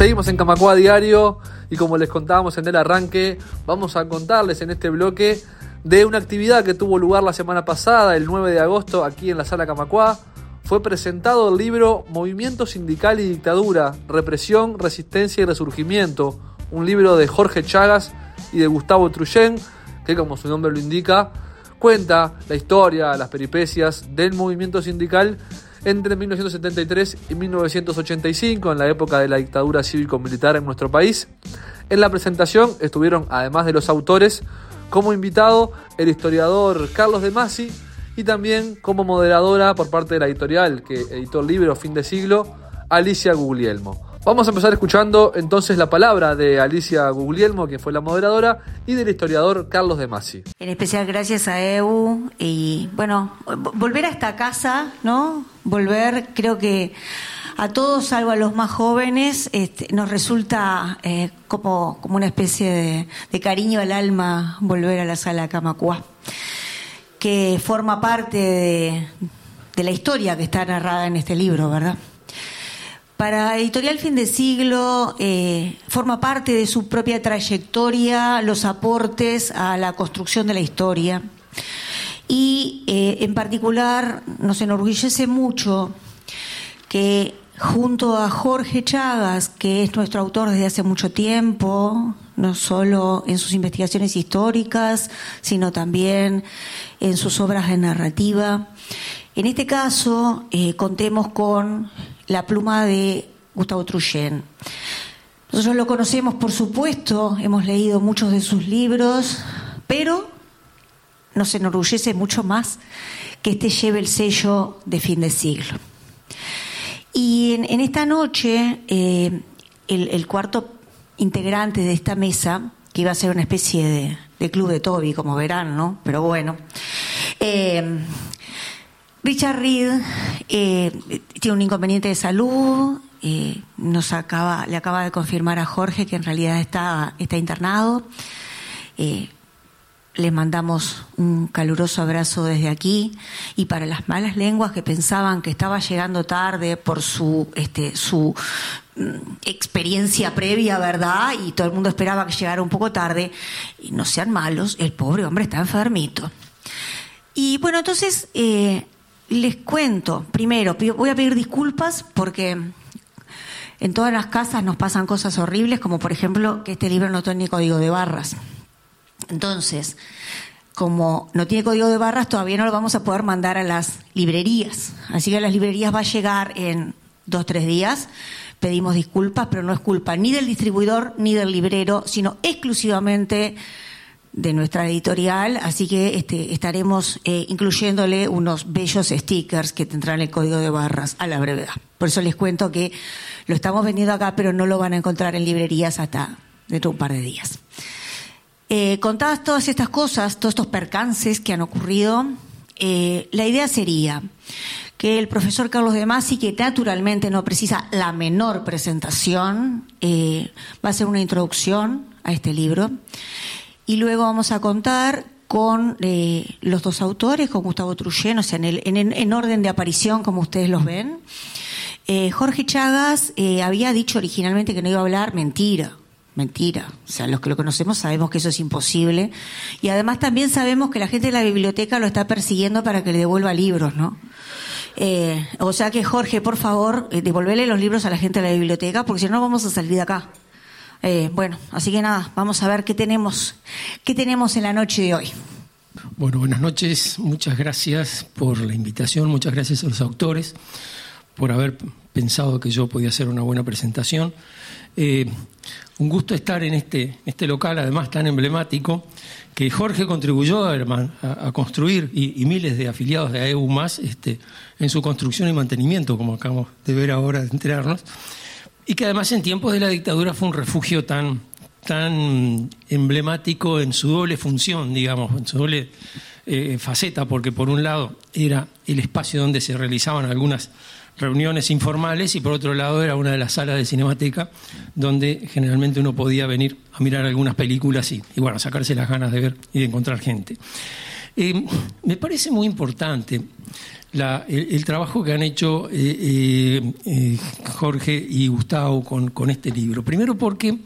Seguimos en Camacua Diario y como les contábamos en el arranque, vamos a contarles en este bloque de una actividad que tuvo lugar la semana pasada, el 9 de agosto, aquí en la sala Camacua. Fue presentado el libro Movimiento Sindical y Dictadura, Represión, Resistencia y Resurgimiento, un libro de Jorge Chagas y de Gustavo Truyen, que como su nombre lo indica, cuenta la historia, las peripecias del movimiento sindical entre 1973 y 1985, en la época de la dictadura cívico-militar en nuestro país. En la presentación estuvieron, además de los autores, como invitado el historiador Carlos de Masi y también como moderadora por parte de la editorial que editó el libro Fin de Siglo, Alicia Guglielmo. Vamos a empezar escuchando entonces la palabra de Alicia Guglielmo, quien fue la moderadora, y del historiador Carlos de Masi. En especial gracias a EU y bueno, volver a esta casa, ¿no? Volver, creo que a todos, salvo a los más jóvenes, este, nos resulta eh, como, como una especie de, cariño al alma volver a la sala Camacuá, que forma parte de, de la historia que está narrada en este libro, ¿verdad? Para Editorial Fin de Siglo eh, forma parte de su propia trayectoria los aportes a la construcción de la historia. Y eh, en particular nos enorgullece mucho que junto a Jorge Chagas, que es nuestro autor desde hace mucho tiempo, no solo en sus investigaciones históricas, sino también en sus obras de narrativa, en este caso eh, contemos con la pluma de Gustavo Truyen. Nosotros lo conocemos, por supuesto, hemos leído muchos de sus libros, pero nos enorgullece mucho más que este lleve el sello de fin de siglo. Y en, esta noche, eh, el, cuarto integrante de esta mesa, que iba a ser una especie de, club de Toby, como verán, ¿no? Pero bueno, eh, Richard Reed eh, tiene un inconveniente de salud, eh, nos acaba, le acaba de confirmar a Jorge que en realidad está, está internado. Eh, le mandamos un caluroso abrazo desde aquí y para las malas lenguas que pensaban que estaba llegando tarde por su, este, su mm, experiencia previa, ¿verdad? Y todo el mundo esperaba que llegara un poco tarde. Y no sean malos, el pobre hombre está enfermito. Y bueno, entonces eh, les cuento, primero, voy a pedir disculpas porque en todas las casas nos pasan cosas horribles, como por ejemplo que este libro no tiene código de barras. Entonces, como no tiene código de barras, todavía no lo vamos a poder mandar a las librerías. Así que a las librerías va a llegar en dos, tres días. Pedimos disculpas, pero no es culpa ni del distribuidor ni del librero, sino exclusivamente de nuestra editorial, así que este, estaremos eh, incluyéndole unos bellos stickers que tendrán el código de barras a la brevedad. Por eso les cuento que lo estamos vendiendo acá, pero no lo van a encontrar en librerías hasta dentro de un par de días. Eh, contadas todas estas cosas, todos estos percances que han ocurrido, eh, la idea sería que el profesor Carlos de Masi, que naturalmente no precisa la menor presentación, va a hacer una introducción a este libro y luego vamos a contar con eh, los dos autores, con Gustavo Truyen, o sea, en, el, en, orden de aparición, como ustedes los ven. Eh, Jorge Chagas eh, había dicho originalmente que no iba a hablar mentira. Mentira. O sea, los que lo conocemos sabemos que eso es imposible. Y además también sabemos que la gente de la biblioteca lo está persiguiendo para que le devuelva libros, ¿no? o sea que Jorge, por favor, devolverle los libros a la gente de la biblioteca, porque si no vamos a salir de acá. Eh, bueno, así que nada, vamos a ver qué tenemos, qué tenemos en la noche de hoy. Bueno, buenas noches, muchas gracias por la invitación, muchas gracias a los autores por haber pensado que yo podía hacer una buena presentación. Eh, un gusto estar en este, este local, además tan emblemático, que Jorge contribuyó a, construir y, miles de afiliados de AEU más este, en su construcción y mantenimiento, como acabamos de ver ahora, de enterarnos y que además en tiempos de la dictadura fue un refugio tan, tan emblemático en su doble función, digamos, en su doble eh, faceta, porque por un lado era el espacio donde se realizaban algunas reuniones informales y por otro lado era una de las salas de cinemateca donde generalmente uno podía venir a mirar algunas películas y, y bueno, sacarse las ganas de ver y de encontrar gente. Eh, me parece muy importante el, trabajo que han hecho eh, Jorge y Gustavo con, este libro. Primero porque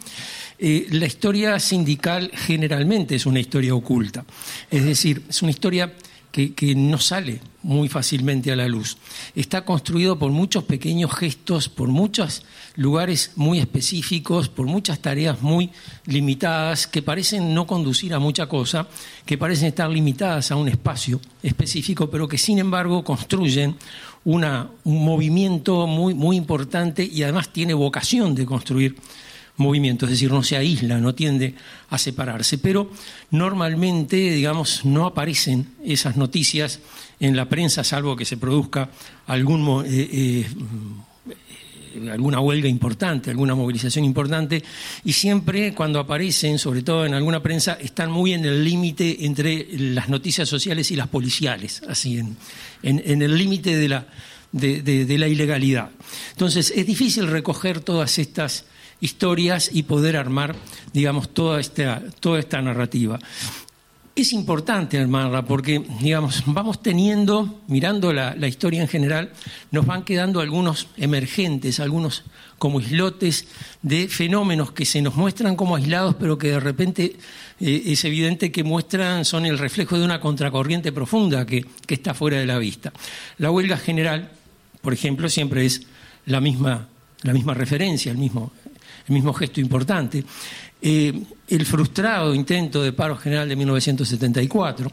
la historia sindical generalmente es una historia oculta. Es decir, es una historia que, no sale muy fácilmente a la luz. Está construido por muchos pequeños gestos, por muchos lugares muy específicos, por muchas tareas muy limitadas que parecen no conducir a mucha cosa, que parecen estar limitadas a un espacio específico, pero que sin embargo construyen una, un movimiento muy, muy importante y además tiene vocación de construir movimiento, es decir, no se aísla, no tiende a separarse. Pero normalmente, digamos, no aparecen esas noticias en la prensa, salvo que se produzca eh, eh, alguna huelga importante, alguna movilización importante, y siempre cuando aparecen, sobre todo en alguna prensa, están muy en el límite entre las noticias sociales y las policiales, así, en, en, el límite de la, de la ilegalidad. Entonces, es difícil recoger todas estas historias y poder armar, digamos, toda esta, toda esta narrativa. Es importante armarla porque, digamos, vamos teniendo, mirando la, historia en general, nos van quedando algunos emergentes, algunos como islotes de fenómenos que se nos muestran como aislados, pero que de repente eh, es evidente que muestran, son el reflejo de una contracorriente profunda que, que está fuera de la vista. La huelga general, por ejemplo, siempre es la misma, la misma referencia, el mismo, el mismo gesto importante. Eh, el frustrado intento de paro general de 1974,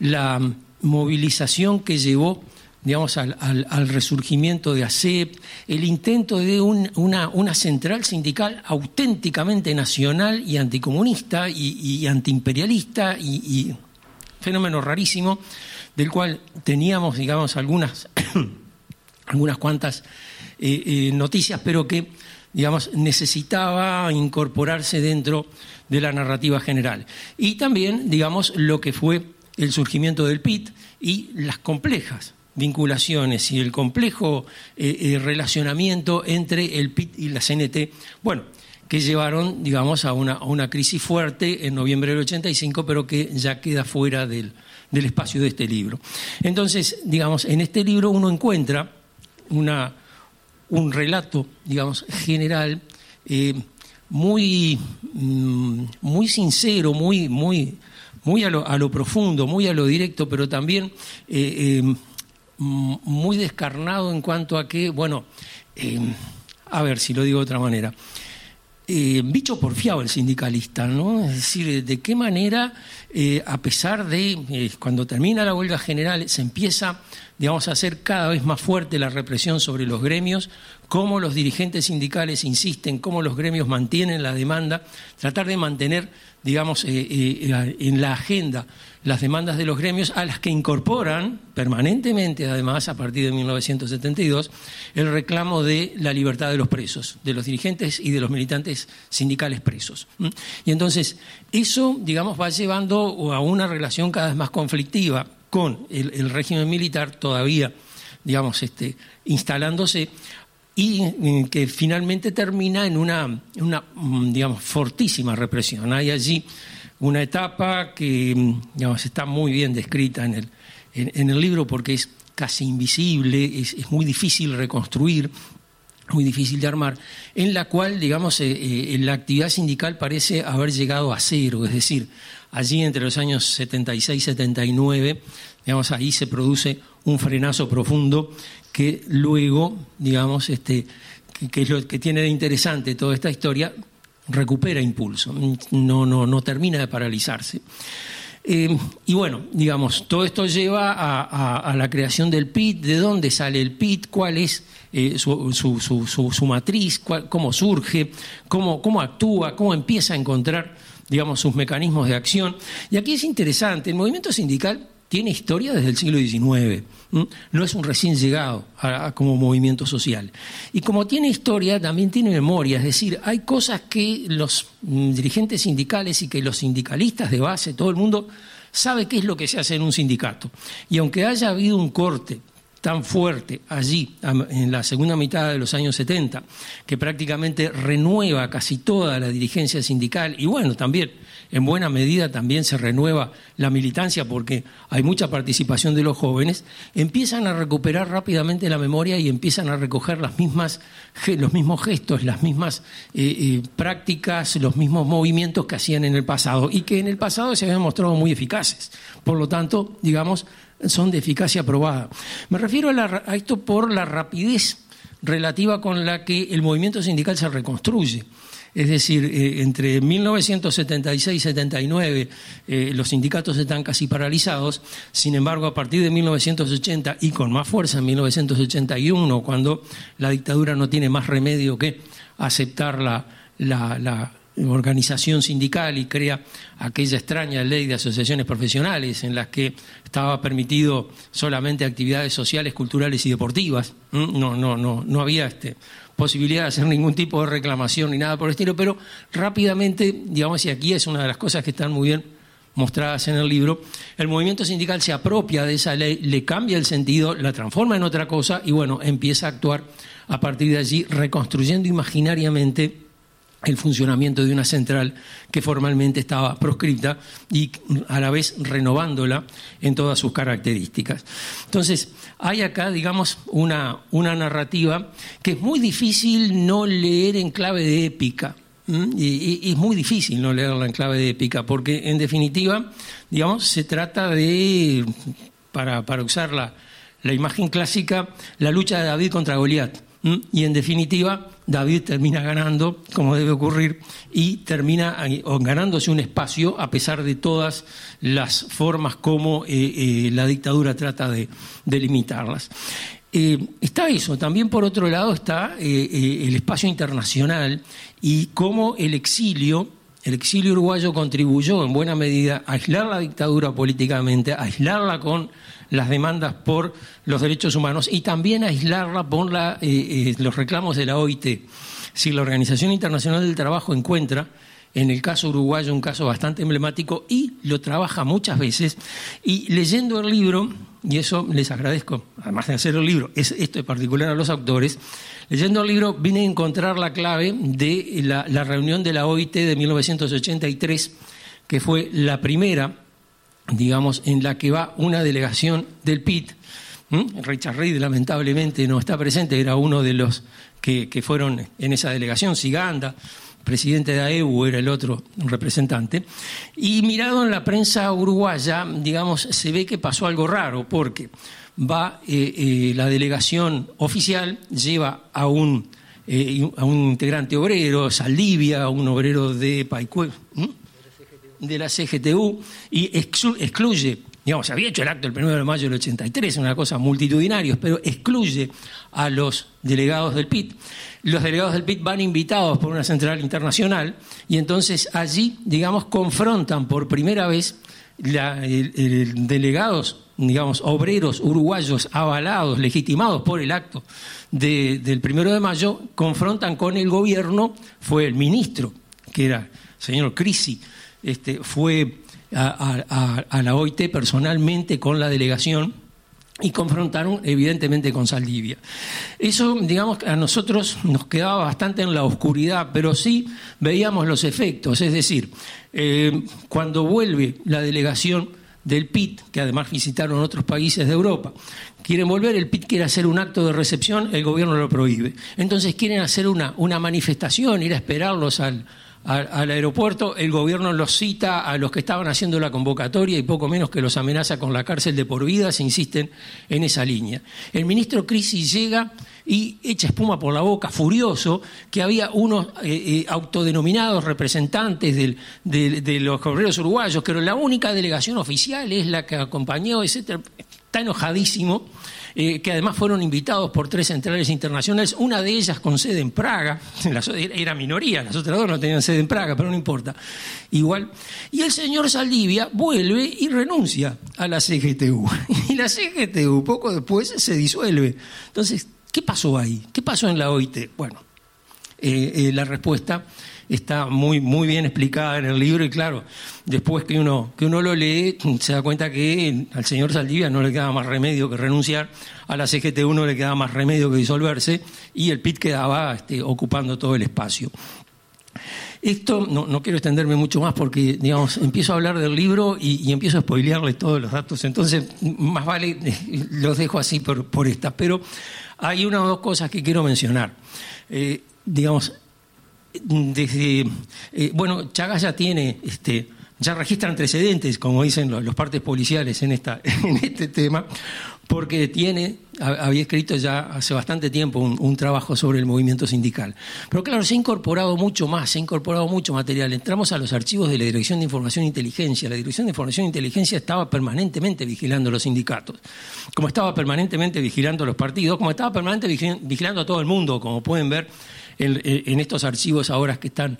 la movilización que llevó digamos, al, resurgimiento de ASEP, el intento de una, central sindical auténticamente nacional y anticomunista y, antiimperialista y, fenómeno rarísimo del cual teníamos, digamos, algunas, algunas cuantas eh, eh, noticias, pero que digamos, necesitaba incorporarse dentro de la narrativa general. Y también, digamos, lo que fue el surgimiento del PIT y las complejas vinculaciones y el complejo eh, eh, relacionamiento entre el PIT y la CNT, bueno, que llevaron, digamos, a una, a una, crisis fuerte en noviembre del 85, pero que ya queda fuera del, del espacio de este libro. Entonces, digamos, en este libro uno encuentra una un relato, digamos, general, eh, muy, mm, muy sincero, muy, muy, muy a lo, profundo, muy a lo directo, pero también eh, eh, muy descarnado en cuanto a que, bueno, a ver si lo digo de otra manera, bicho porfiado el sindicalista, ¿no? Es decir, de qué manera, a pesar de, cuando termina la huelga general, se empieza digamos, a hacer cada vez más fuerte la represión sobre los gremios, cómo los dirigentes sindicales insisten, cómo los gremios mantienen la demanda, tratar de mantener, digamos, eh, eh, en la agenda las demandas de los gremios, a las que incorporan permanentemente, además, a partir de 1972, el reclamo de la libertad de los presos, de los dirigentes y de los militantes sindicales presos. Y entonces, eso, digamos, va llevando a una relación cada vez más conflictiva con el, régimen militar todavía, digamos, este, instalándose y mm, que finalmente termina en una, una, mm, digamos, fortísima represión. Hay allí una etapa que, mm, digamos, está muy bien descrita en el, en, el libro porque es casi invisible, es, muy difícil reconstruir, muy difícil de armar, en la cual, digamos, eh, eh, la actividad sindical parece haber llegado a cero, es decir, allí entre los años 76 y 79, digamos, ahí se produce un frenazo profundo que luego, digamos, este, que, es lo que tiene de interesante toda esta historia, recupera impulso, no, no, no termina de paralizarse. Eh, y bueno, digamos, todo esto lleva a, la creación del PIT, de dónde sale el PIT, cuál es eh, su, su, matriz, cómo surge, cómo, cómo actúa, cómo empieza a encontrar digamos, sus mecanismos de acción. Y aquí es interesante, el movimiento sindical tiene historia desde el siglo XIX, no es un recién llegado como movimiento social. Y como tiene historia, también tiene memoria, es decir, hay cosas que los mm, dirigentes sindicales y que los sindicalistas de base, todo el mundo, sabe qué es lo que se hace en un sindicato. Y aunque haya habido un corte tan fuerte allí, en la segunda mitad de los años 70, que prácticamente renueva casi toda la dirigencia sindical y bueno, también en buena medida también se renueva la militancia porque hay mucha participación de los jóvenes, empiezan a recuperar rápidamente la memoria y empiezan a recoger los mismos gestos, las mismas eh, eh, prácticas, los mismos movimientos que hacían en el pasado y que en el pasado se habían mostrado muy eficaces. Por lo tanto, digamos, son de eficacia probada. Me refiero a, esto por la rapidez relativa con la que el movimiento sindical se reconstruye. Es decir, eh, entre 1976 y 79 eh, los sindicatos están casi paralizados, sin embargo, a partir de 1980 y con más fuerza en 1981, cuando la dictadura no tiene más remedio que aceptar la, la organización sindical y crea aquella extraña ley de asociaciones profesionales en las que estaba permitido solamente actividades sociales, culturales y deportivas. No, no, no, no había este, posibilidad de hacer ningún tipo de reclamación ni nada por el estilo, pero rápidamente, digamos, y aquí es una de las cosas que están muy bien mostradas en el libro, el movimiento sindical se apropia de esa ley, le cambia el sentido, la transforma en otra cosa y bueno, empieza a actuar a partir de allí, reconstruyendo imaginariamente el funcionamiento de una central que formalmente estaba proscripta y a la vez renovándola en todas sus características. Entonces, hay acá, digamos, una, una narrativa que es muy difícil no leer en clave de épica. Y, es muy difícil no leerla en clave de épica, porque en definitiva, digamos, se trata de, para, para usar la, la imagen clásica, la lucha de David contra Goliat. Y en definitiva, David termina ganando, como debe ocurrir, y termina ganándose un espacio a pesar de todas las formas como eh, eh, la dictadura trata de, limitarlas. Eh, está eso, también por otro lado está el espacio internacional y cómo el exilio, el exilio uruguayo contribuyó en buena medida a aislar la dictadura políticamente, a aislarla con las demandas por los derechos humanos y también aislarla por eh, eh, los reclamos de la OIT. Si la Organización Internacional del Trabajo encuentra en el caso uruguayo un caso bastante emblemático y lo trabaja muchas veces. Y leyendo el libro, y eso les agradezco, además de hacer el libro, es esto es particular a los autores, leyendo el libro vine a encontrar la clave de la reunión de la OIT de 1983, que fue la primera digamos, en la que va una delegación del PIT. Richard Reid lamentablemente no está presente, era uno de los que, fueron en esa delegación, Siganda, presidente de AEU era el otro representante, y mirado en la prensa uruguaya, digamos, se ve que pasó algo raro, porque va eh, eh, la delegación oficial, lleva a un, eh, a un integrante obrero, Saldivia, un obrero de Paicue, de la CGTU y excluye, digamos, se había hecho el acto el 1 de mayo del 83, una cosa multitudinaria, pero excluye a los delegados del PIT. Los delegados del PIT van invitados por una central internacional y entonces allí, digamos, confrontan por primera vez delegados, digamos, obreros uruguayos avalados, legitimados por el acto del primero de mayo, confrontan con el gobierno, fue el ministro, que era el señor Crisi, este, fue a, la OIT personalmente con la delegación y confrontaron evidentemente con Saldivia. Eso, digamos, a nosotros nos quedaba bastante en la oscuridad, pero sí veíamos los efectos, es decir, eh, cuando vuelve la delegación del PIT, que además visitaron otros países de Europa, quieren volver, el PIT quiere hacer un acto de recepción, el gobierno lo prohíbe. Entonces quieren hacer una, una manifestación, ir a esperarlos al, al, aeropuerto, el gobierno los cita a los que estaban haciendo la convocatoria y poco menos que los amenaza con la cárcel de por vida se insisten en esa línea. El ministro Crisi llega y echa espuma por la boca, furioso, que había unos eh, eh, autodenominados representantes de los obreros uruguayos, pero la única delegación oficial es la que acompañó, etc. Está enojadísimo eh, que además fueron invitados por tres centrales internacionales, una de ellas con sede en Praga, era minoría, las otras dos no tenían sede en Praga, pero no importa, igual. Y el señor Saldivia vuelve y renuncia a la CGTU. Y la CGTU poco después se disuelve. Entonces, ¿qué pasó ahí? ¿Qué pasó en la OIT? Bueno, la respuesta está muy, muy bien explicada en el libro y claro, después que uno, que uno lo lee, se da cuenta que al señor Saldivia no le quedaba más remedio que renunciar, a la CGT1 le quedaba más remedio que disolverse y el PIT quedaba este, ocupando todo el espacio. Esto no, quiero extenderme mucho más porque, digamos, empiezo a hablar del libro y, empiezo a spoilearle todos los datos, entonces más vale los dejo así por, por esta. Pero hay una o dos cosas que quiero mencionar. Eh, digamos, eh, bueno, Chagas ya tiene, este, ya registra antecedentes, como dicen los, partes policiales en, esta, en este tema, porque tiene, había escrito ya hace bastante tiempo un, trabajo sobre el movimiento sindical. Pero claro, se ha incorporado mucho más, se ha incorporado mucho material. Entramos a los archivos de la Dirección de Información e Inteligencia. La Dirección de Información e Inteligencia estaba permanentemente vigilando los sindicatos, como estaba permanentemente vigilando los partidos, como estaba permanentemente vigilando a todo el mundo, como pueden ver en, estos archivos ahora que están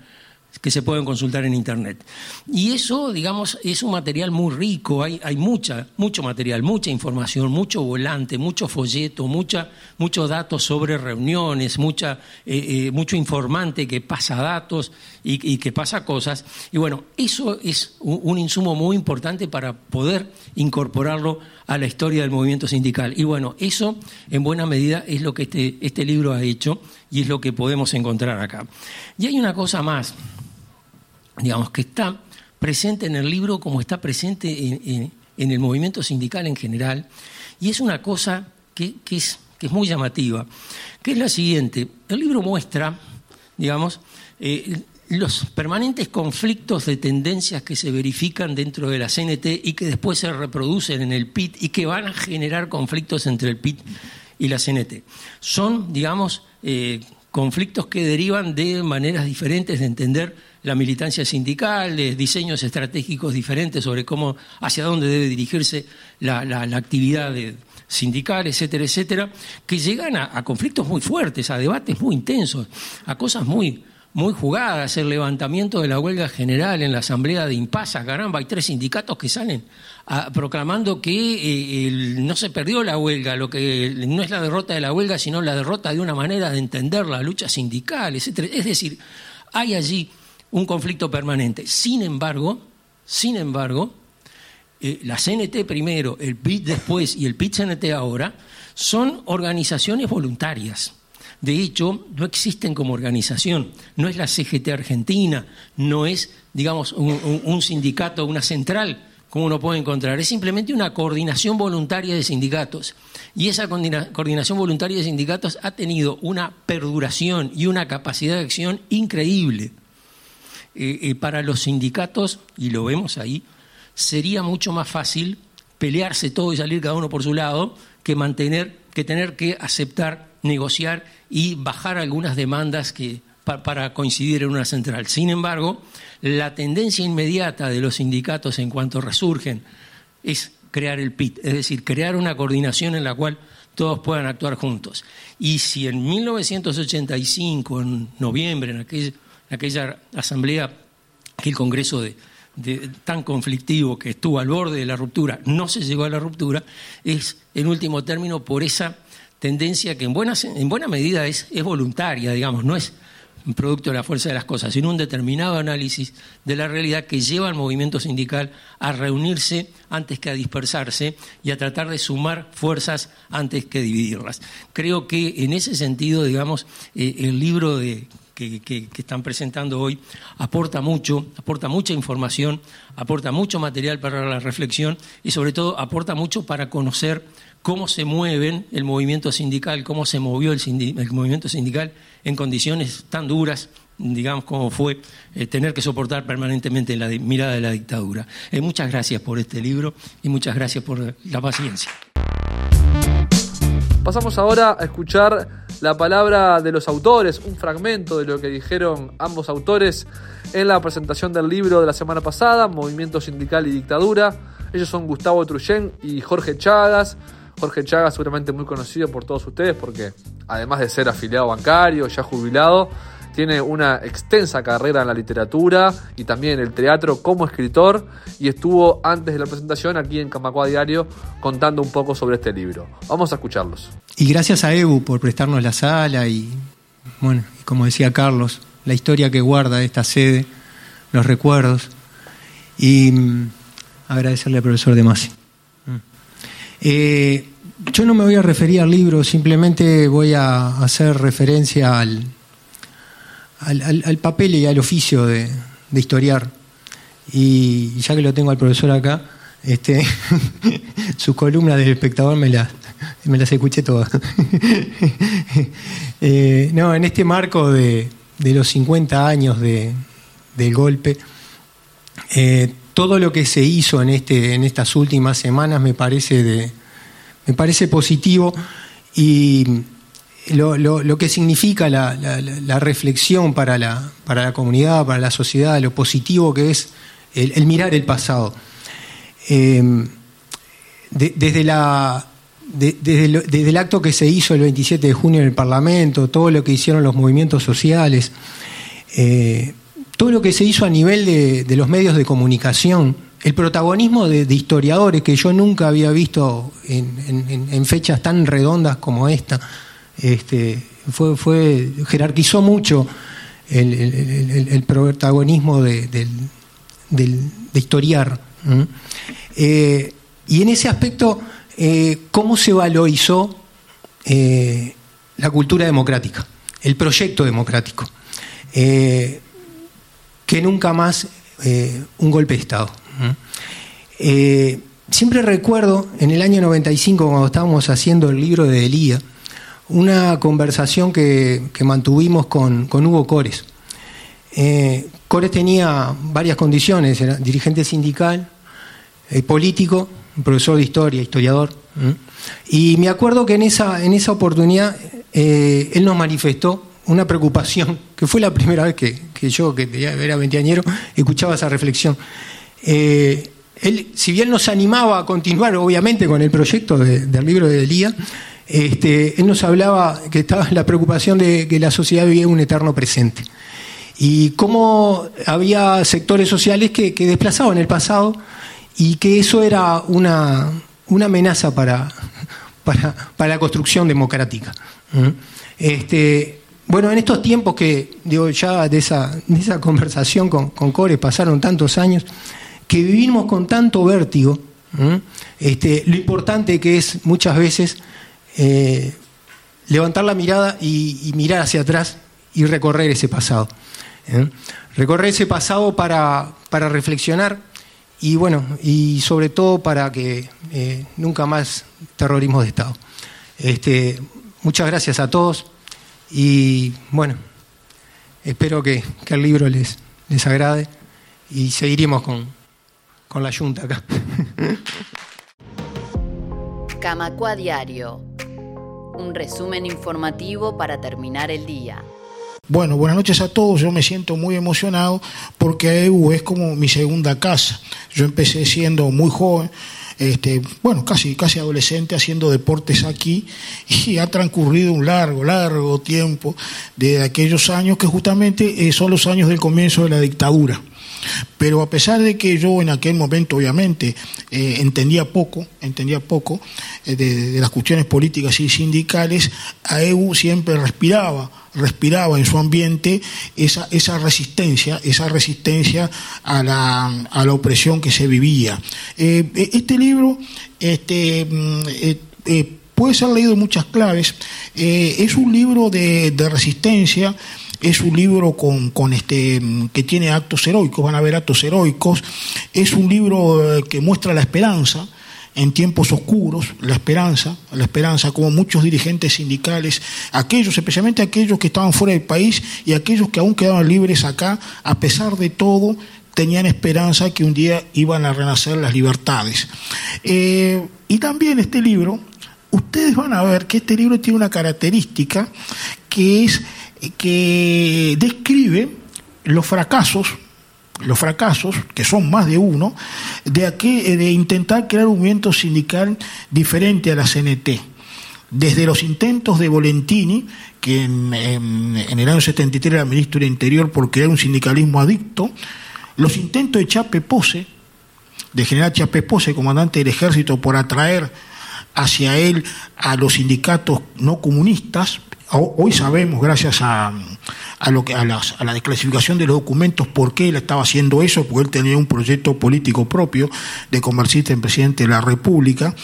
que se pueden consultar en Internet. Y eso, digamos, es un material muy rico, hay, hay mucha, mucho material, mucha información, mucho volante, mucho folleto, mucha, muchos datos sobre reuniones, mucha, eh, eh, mucho informante que pasa datos y, que pasa cosas. Y bueno, eso es un insumo muy importante para poder incorporarlo a la historia del movimiento sindical. Y bueno, eso en buena medida es lo que este, este libro ha hecho y es lo que podemos encontrar acá. Y hay una cosa más, digamos, que está presente en el libro como está presente en, el movimiento sindical en general, y es una cosa que, es, que es muy llamativa, que es la siguiente. El libro muestra, digamos, eh, los permanentes conflictos de tendencias que se verifican dentro de la CNT y que después se reproducen en el PIT y que van a generar conflictos entre el PIT y la CNT. Son, digamos, eh, conflictos que derivan de maneras diferentes de entender la militancia sindical, diseños estratégicos diferentes sobre cómo, hacia dónde debe dirigirse la, actividad sindical, etcétera, etcétera, que llegan a conflictos muy fuertes, a debates muy intensos, a cosas muy, muy jugadas, el levantamiento de la huelga general en la asamblea de Impasa, caramba, hay tres sindicatos que salen proclamando que eh, no se perdió la huelga, lo que no es la derrota de la huelga, sino la derrota de una manera de entender la lucha sindical, etc. Es decir, hay allí un conflicto permanente. Sin embargo, sin embargo, eh, la CNT primero, el PIT después y el PIT-CNT ahora, son organizaciones voluntarias de hecho, no existen como organización. No es la CGT Argentina, no es, digamos, un, sindicato, una central, como uno puede encontrar. Es simplemente una coordinación voluntaria de sindicatos. Y esa coordinación voluntaria de sindicatos ha tenido una perduración y una capacidad de acción increíble. Eh, eh, para los sindicatos, y lo vemos ahí, sería mucho más fácil pelearse todo y salir cada uno por su lado que mantener, que tener que aceptar negociar y bajar algunas demandas que, para coincidir en una central. Sin embargo, la tendencia inmediata de los sindicatos en cuanto resurgen es crear el PIT, es decir, crear una coordinación en la cual todos puedan actuar juntos. Y si en 1985, en noviembre, en aquella, asamblea, aquel Congreso de, tan conflictivo que estuvo al borde de la ruptura, no se llegó a la ruptura, es en último término por esa tendencia que en buena, en buena medida es, voluntaria, digamos, no es producto de la fuerza de las cosas, sino un determinado análisis de la realidad que lleva al movimiento sindical a reunirse antes que a dispersarse y a tratar de sumar fuerzas antes que dividirlas. Creo que en ese sentido, digamos, eh, el libro de, que, están presentando hoy aporta mucho, aporta mucha información, aporta mucho material para la reflexión y sobre todo aporta mucho para conocer cómo se mueven el movimiento sindical, cómo se movió el, movimiento sindical en condiciones tan duras, digamos, como fue eh, tener que soportar permanentemente la mirada de la dictadura. Eh, muchas gracias por este libro y muchas gracias por la paciencia. Pasamos ahora a escuchar la palabra de los autores, un fragmento de lo que dijeron ambos autores en la presentación del libro de la semana pasada, Movimiento Sindical y Dictadura. Ellos son Gustavo Truyen y Jorge Chagas. Jorge Chagas, seguramente muy conocido por todos ustedes, porque además de ser afiliado bancario, ya jubilado, tiene una extensa carrera en la literatura y también en el teatro como escritor y estuvo antes de la presentación aquí en Camacua Diario contando un poco sobre este libro. Vamos a escucharlos. Y gracias a Ebu por prestarnos la sala y bueno, como decía Carlos, la historia que guarda esta sede, los recuerdos, y mm, agradecerle al profesor De Masi. Mm. Eh, yo no me voy a referir al libro, simplemente voy a hacer referencia al, al, papel y al oficio de, historiar. Y ya que lo tengo al profesor acá, este, sus columnas del espectador me las, me las escuché todas. Eh, no, en este marco de, los 50 años de, del golpe, eh, todo lo que se hizo en, este, en estas últimas semanas me parece, de, me parece positivo y lo, que significa la, reflexión para la, para la comunidad, para la sociedad, lo positivo que es el, mirar el pasado. Em, desde, la, desde, el acto que se hizo el 27 de junio en el Parlamento, todo lo que hicieron los movimientos sociales, eh, todo lo que se hizo a nivel de, los medios de comunicación, el protagonismo de, historiadores que yo nunca había visto en fechas tan redondas como esta este, fue, jerarquizó mucho el, protagonismo de, historiar. Eh, y en ese aspecto, eh, ¿cómo se valorizó eh, la cultura democrática, el proyecto democrático? que nunca más un golpe de Estado. siempre recuerdo en el año 95, cuando estábamos haciendo el libro de Elía, una conversación que, mantuvimos con, Hugo Cores. Eh, Cores tenía varias condiciones, era dirigente sindical, eh, político, profesor de historia, historiador. Y me acuerdo que en esa, en esa oportunidad eh, él nos manifestó una preocupación, que fue la primera vez que, yo, que era veinteañero, escuchaba esa reflexión. él, si bien nos animaba a continuar, obviamente, con el proyecto del libro de Elía, este, él nos hablaba que estaba la preocupación de que la sociedad vivía un eterno presente. Y cómo había sectores sociales que, desplazaban el pasado y que eso era una, amenaza para, para, la construcción democrática. ¿Mm? Este, bueno, en estos tiempos que, digo, ya de esa, conversación con, con Core pasaron tantos años, que vivimos con tanto vértigo, ¿Mm? este, lo importante que es muchas veces eh, levantar la mirada y, mirar hacia atrás y recorrer ese pasado. ¿eh? Recorrer ese pasado para, reflexionar y bueno, y sobre todo para que eh, nunca más terrorismo de Estado. Este, muchas gracias a todos y bueno, espero que, el libro les, les agrade y seguiremos con, con la Junta acá. Camacua Diario un resumen informativo para terminar el día. Bueno, buenas noches a todos. Yo me siento muy emocionado porque AEU es como mi segunda casa. Yo empecé siendo muy joven, este, bueno, casi, casi adolescente haciendo deportes aquí y ha transcurrido un largo, largo tiempo de aquellos años que justamente eh, son los años del comienzo de la dictadura. Pero a pesar de que yo en aquel momento, obviamente, eh, entendía poco, entendía poco eh, de, las cuestiones políticas y sindicales, AEU siempre respiraba, respiraba en su ambiente esa, esa resistencia, esa resistencia a la, a la opresión que se vivía. Eh, este libro, este, mm, puede ser leído en muchas claves. es un libro de, de resistencia es un libro con, con, este, que tiene actos heroicos, van a ver actos heroicos, es un libro eh, que muestra la esperanza en tiempos oscuros, la esperanza, la esperanza, como muchos dirigentes sindicales, aquellos, especialmente aquellos que estaban fuera del país y aquellos que aún quedaban libres acá, a pesar de todo, tenían esperanza que un día iban a renacer las libertades. Eh, y también este libro, ustedes van a ver que este libro tiene una característica que es que describe los fracasos, los fracasos, que son más de uno, de, de intentar crear un movimiento sindical diferente a la CNT. Desde los intentos de Volentini, que en, el año 73 era ministro del Interior por crear un sindicalismo adicto, los intentos de Chape Pose, de general Chape Pose, comandante del ejército, por atraer hacia él a los sindicatos no comunistas, hoy sabemos, gracias a, a, lo que, a, la desclasificación de los documentos, por qué él estaba haciendo eso, porque él tenía un proyecto político propio de convertirse en presidente de la República.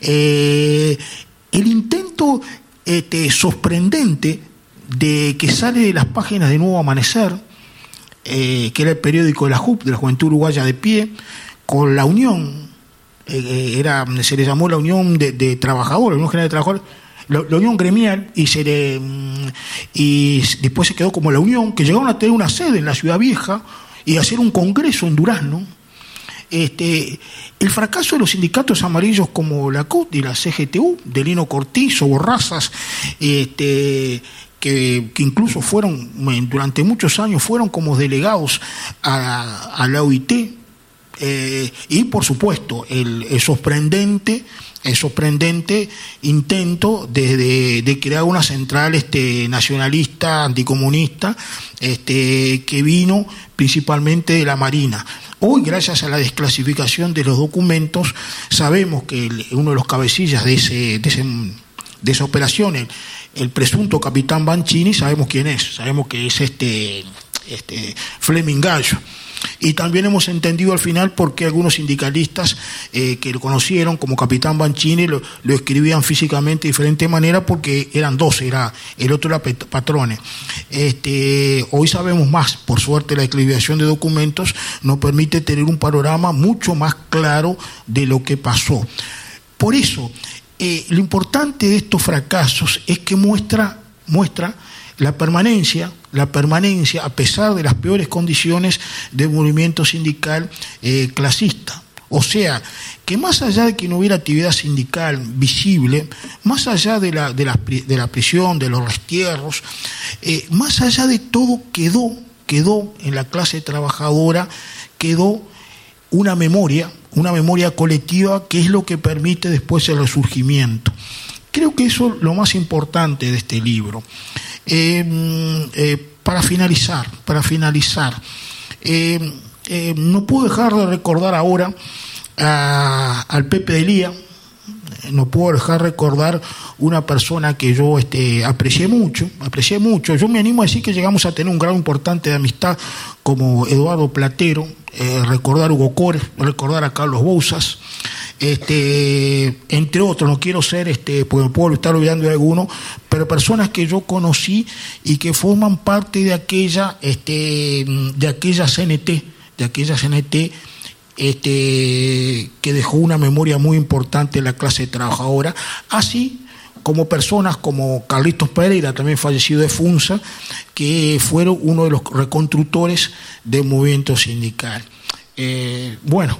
Eh, el intento este, sorprendente de que sale de las páginas de Nuevo Amanecer, eh, que era el periódico de la JUP, de la Juventud Uruguaya de Pie, con la Unión, eh, era, se le llamó la Unión de, de Trabajadores, la Unión General de Trabajadores, la, Unión Gremial y, se le, mm, y después se quedó como la Unión, que llegaron a tener una sede en la Ciudad Vieja y hacer un congreso en Durazno. Este, el fracaso de los sindicatos amarillos como la CUT y la CGTU, de Lino Cortizo, Borrazas, este, que, incluso fueron, durante muchos años, fueron como delegados a, la OIT, eh, y por supuesto el, el sorprendente el sorprendente intento de, crear una central este, nacionalista, anticomunista, este, que vino principalmente de la Marina. Hoy, gracias a la desclasificación de los documentos, sabemos que uno de los cabecillas de, ese, de, esa operación, el, presunto capitán Banchini, sabemos quién es, sabemos que es este, este Fleming Gallo. Y también hemos entendido al final por qué algunos sindicalistas eh, que lo conocieron como Capitán Banchini lo, escribían físicamente de diferente manera porque eran dos, era, el otro era Patrone. Este, hoy sabemos más, por suerte la escribiación de documentos nos permite tener un panorama mucho más claro de lo que pasó. Por eso, eh, lo importante de estos fracasos es que muestra, muestra la permanencia, la permanencia, a pesar de las peores condiciones del movimiento sindical eh, clasista. O sea, que más allá de que no hubiera actividad sindical visible, más allá de la, de la, prisión, de los restierros, eh, más allá de todo quedó, quedó en la clase trabajadora, quedó una memoria, una memoria colectiva que es lo que permite después el resurgimiento. Creo que eso es lo más importante de este libro. Eh, eh, para finalizar, para finalizar, eh, no puedo dejar de recordar ahora al Pepe de Lía, no puedo dejar de recordar una persona que yo este, aprecié mucho, aprecié mucho. Yo me animo a decir que llegamos a tener un grado importante de amistad como Eduardo Platero, recordar a Hugo Cores, recordar a Carlos Bouzas, este, entre otros, no quiero ser, este, porque me puedo estar olvidando de alguno, pero personas que yo conocí y que forman parte de aquella, este, de aquella CNT, de aquella CNT este, que dejó una memoria muy importante en la clase trabajadora, así como personas como Carlitos Pereira, también fallecido de Funza, que fueron uno de los reconstructores del movimiento sindical. Eh, bueno,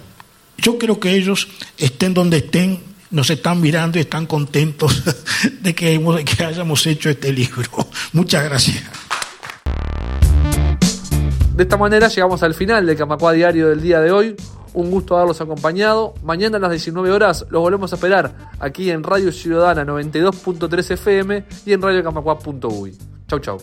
yo creo que ellos, estén donde estén, nos están mirando y están contentos de que, que hayamos hecho este libro. Muchas gracias. De esta manera llegamos al final del Camacua Diario del día de hoy. Un gusto haberlos acompañado. Mañana a las 19 horas los volvemos a esperar aquí en Radio Ciudadana 92.3 FM y en radiocamacua.uy. Chau, chau.